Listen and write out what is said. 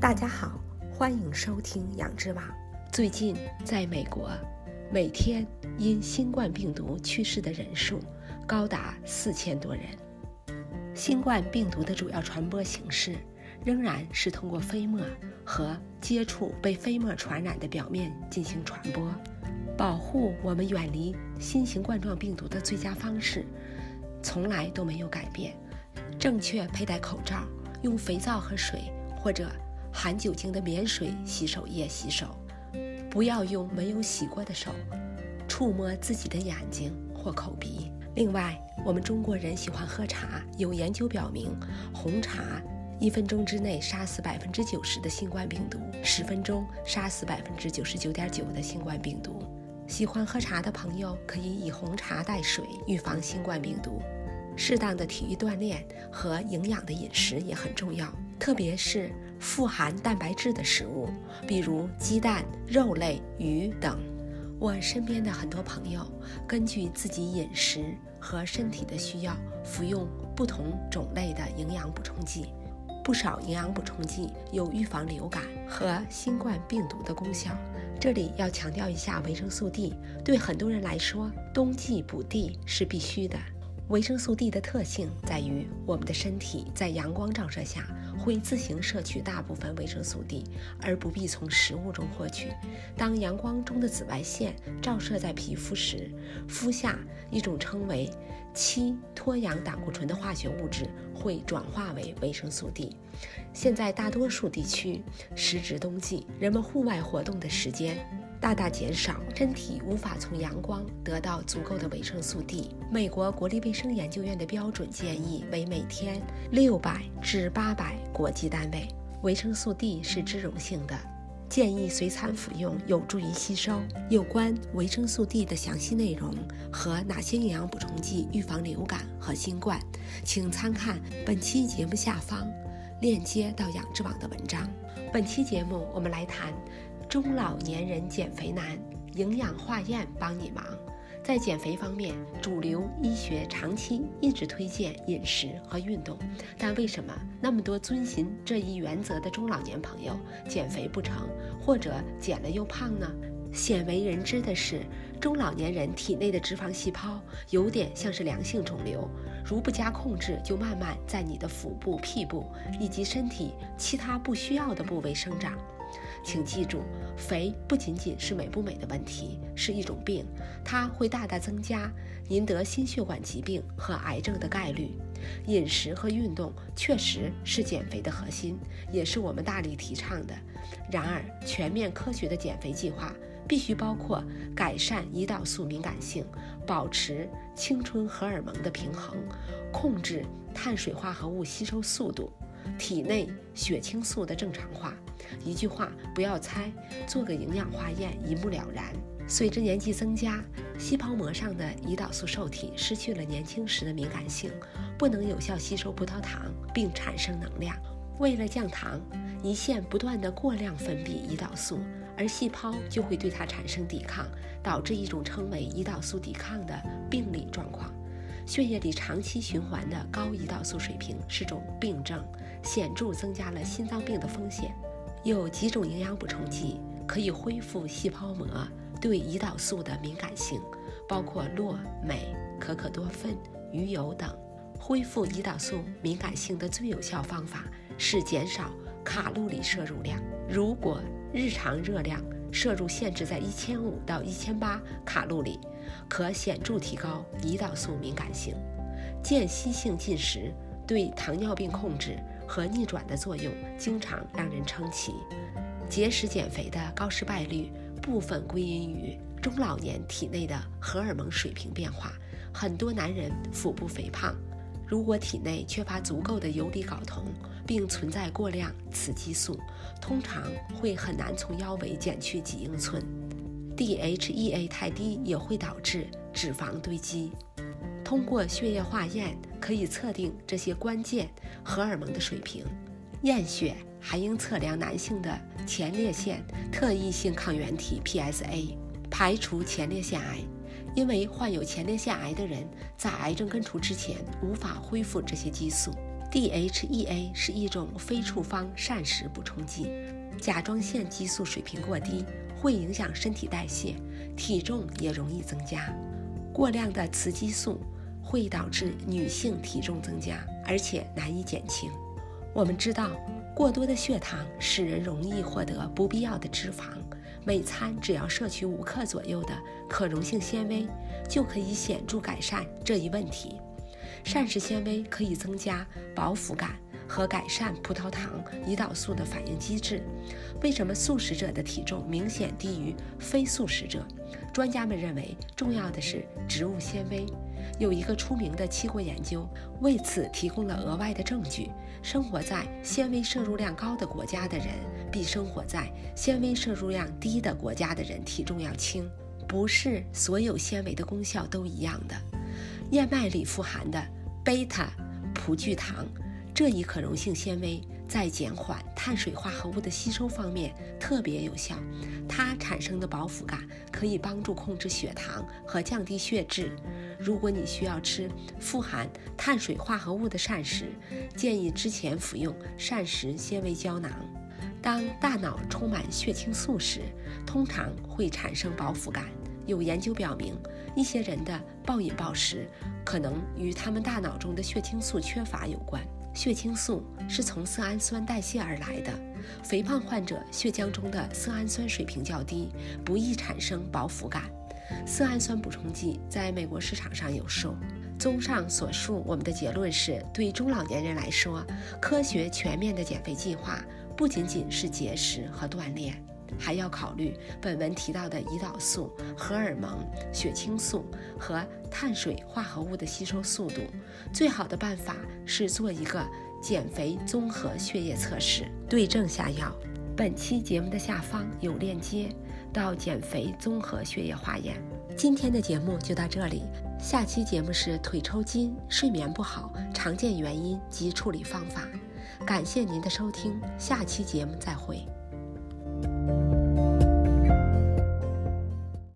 大家好，欢迎收听养殖网。最近，在美国，每天因新冠病毒去世的人数高达四千多人。新冠病毒的主要传播形式仍然是通过飞沫和接触被飞沫传染的表面进行传播。保护我们远离新型冠状病毒的最佳方式，从来都没有改变。正确佩戴口罩，用肥皂和水或者含酒精的免水洗手液洗手，不要用没有洗过的手触摸自己的眼睛或口鼻。另外，我们中国人喜欢喝茶，有研究表明，红茶一分钟之内杀死百分之九十的新冠病毒，十分钟杀死百分之九十九点九的新冠病毒。喜欢喝茶的朋友可以以红茶代水，预防新冠病毒。适当的体育锻炼和营养的饮食也很重要，特别是富含蛋白质的食物，比如鸡蛋、肉类、鱼等。我身边的很多朋友根据自己饮食和身体的需要，服用不同种类的营养补充剂。不少营养补充剂有预防流感和新冠病毒的功效。这里要强调一下，维生素 D 对很多人来说，冬季补 D 是必须的。维生素 D 的特性在于，我们的身体在阳光照射下会自行摄取大部分维生素 D，而不必从食物中获取。当阳光中的紫外线照射在皮肤时，肤下一种称为七脱氧胆固醇的化学物质会转化为维生素 D。现在大多数地区，时值冬季，人们户外活动的时间大大减少，身体无法从阳光得到足够的维生素 D。美国国立卫生研究院的标准建议为每天六百至八百国际单位。维生素 D 是脂溶性的，建议随餐服用，有助于吸收。有关维生素 D 的详细内容和哪些营养补充剂预防流感和新冠，请参看本期节目下方。链接到养殖网的文章。本期节目我们来谈中老年人减肥难，营养化验帮你忙。在减肥方面，主流医学长期一直推荐饮食和运动，但为什么那么多遵循这一原则的中老年朋友减肥不成，或者减了又胖呢？鲜为人知的是，中老年人体内的脂肪细胞有点像是良性肿瘤，如不加控制，就慢慢在你的腹部、屁股以及身体其他不需要的部位生长。请记住，肥不仅仅是美不美的问题，是一种病，它会大大增加您得心血管疾病和癌症的概率。饮食和运动确实是减肥的核心，也是我们大力提倡的。然而，全面科学的减肥计划。必须包括改善胰岛素敏感性，保持青春荷尔蒙的平衡，控制碳水化合物吸收速度，体内血清素的正常化。一句话，不要猜，做个营养化验，一目了然。随着年纪增加，细胞膜上的胰岛素受体失去了年轻时的敏感性，不能有效吸收葡萄糖并产生能量。为了降糖，胰腺不断的过量分泌胰岛素。而细胞就会对它产生抵抗，导致一种称为胰岛素抵抗的病理状况。血液里长期循环的高胰岛素水平是种病症，显著增加了心脏病的风险。有几种营养补充剂可以恢复细胞膜对胰岛素的敏感性，包括络镁、可可多酚、鱼油等。恢复胰岛素敏感性的最有效方法是减少卡路里摄入量。如果日常热量摄入限制在一千五到一千八卡路里，可显著提高胰岛素敏感性。间歇性进食对糖尿病控制和逆转的作用经常让人称奇。节食减肥的高失败率部分归因于中老年体内的荷尔蒙水平变化。很多男人腹部肥胖，如果体内缺乏足够的游离睾酮。并存在过量雌激素，通常会很难从腰围减去几英寸。DHEA 太低也会导致脂肪堆积。通过血液化验可以测定这些关键荷尔蒙的水平。验血还应测量男性的前列腺特异性抗原体 PSA，排除前列腺癌。因为患有前列腺癌的人在癌症根除之前无法恢复这些激素。DHEA 是一种非处方膳食补充剂，甲状腺激素水平过低会影响身体代谢，体重也容易增加。过量的雌激素会导致女性体重增加，而且难以减轻。我们知道，过多的血糖使人容易获得不必要的脂肪。每餐只要摄取五克左右的可溶性纤维，就可以显著改善这一问题。膳食纤维可以增加饱腹感和改善葡萄糖、胰岛素的反应机制。为什么素食者的体重明显低于非素食者？专家们认为，重要的是植物纤维。有一个出名的七国研究为此提供了额外的证据：生活在纤维摄入量高的国家的人，比生活在纤维摄入量低的国家的人体重要轻。不是所有纤维的功效都一样的。燕麦里富含的贝塔葡聚糖这一可溶性纤维，在减缓碳水化合物的吸收方面特别有效。它产生的饱腹感可以帮助控制血糖和降低血脂。如果你需要吃富含碳水化合物的膳食，建议之前服用膳食纤维胶囊。当大脑充满血清素时，通常会产生饱腹感。有研究表明，一些人的暴饮暴食可能与他们大脑中的血清素缺乏有关。血清素是从色氨酸代谢而来的。肥胖患者血浆中的色氨酸水平较低，不易产生饱腹感。色氨酸补充剂在美国市场上有售。综上所述，我们的结论是对中老年人来说，科学全面的减肥计划不仅仅是节食和锻炼。还要考虑本文提到的胰岛素、荷尔蒙、血清素和碳水化合物的吸收速度。最好的办法是做一个减肥综合血液测试，对症下药。本期节目的下方有链接到减肥综合血液化验。今天的节目就到这里，下期节目是腿抽筋、睡眠不好常见原因及处理方法。感谢您的收听，下期节目再会。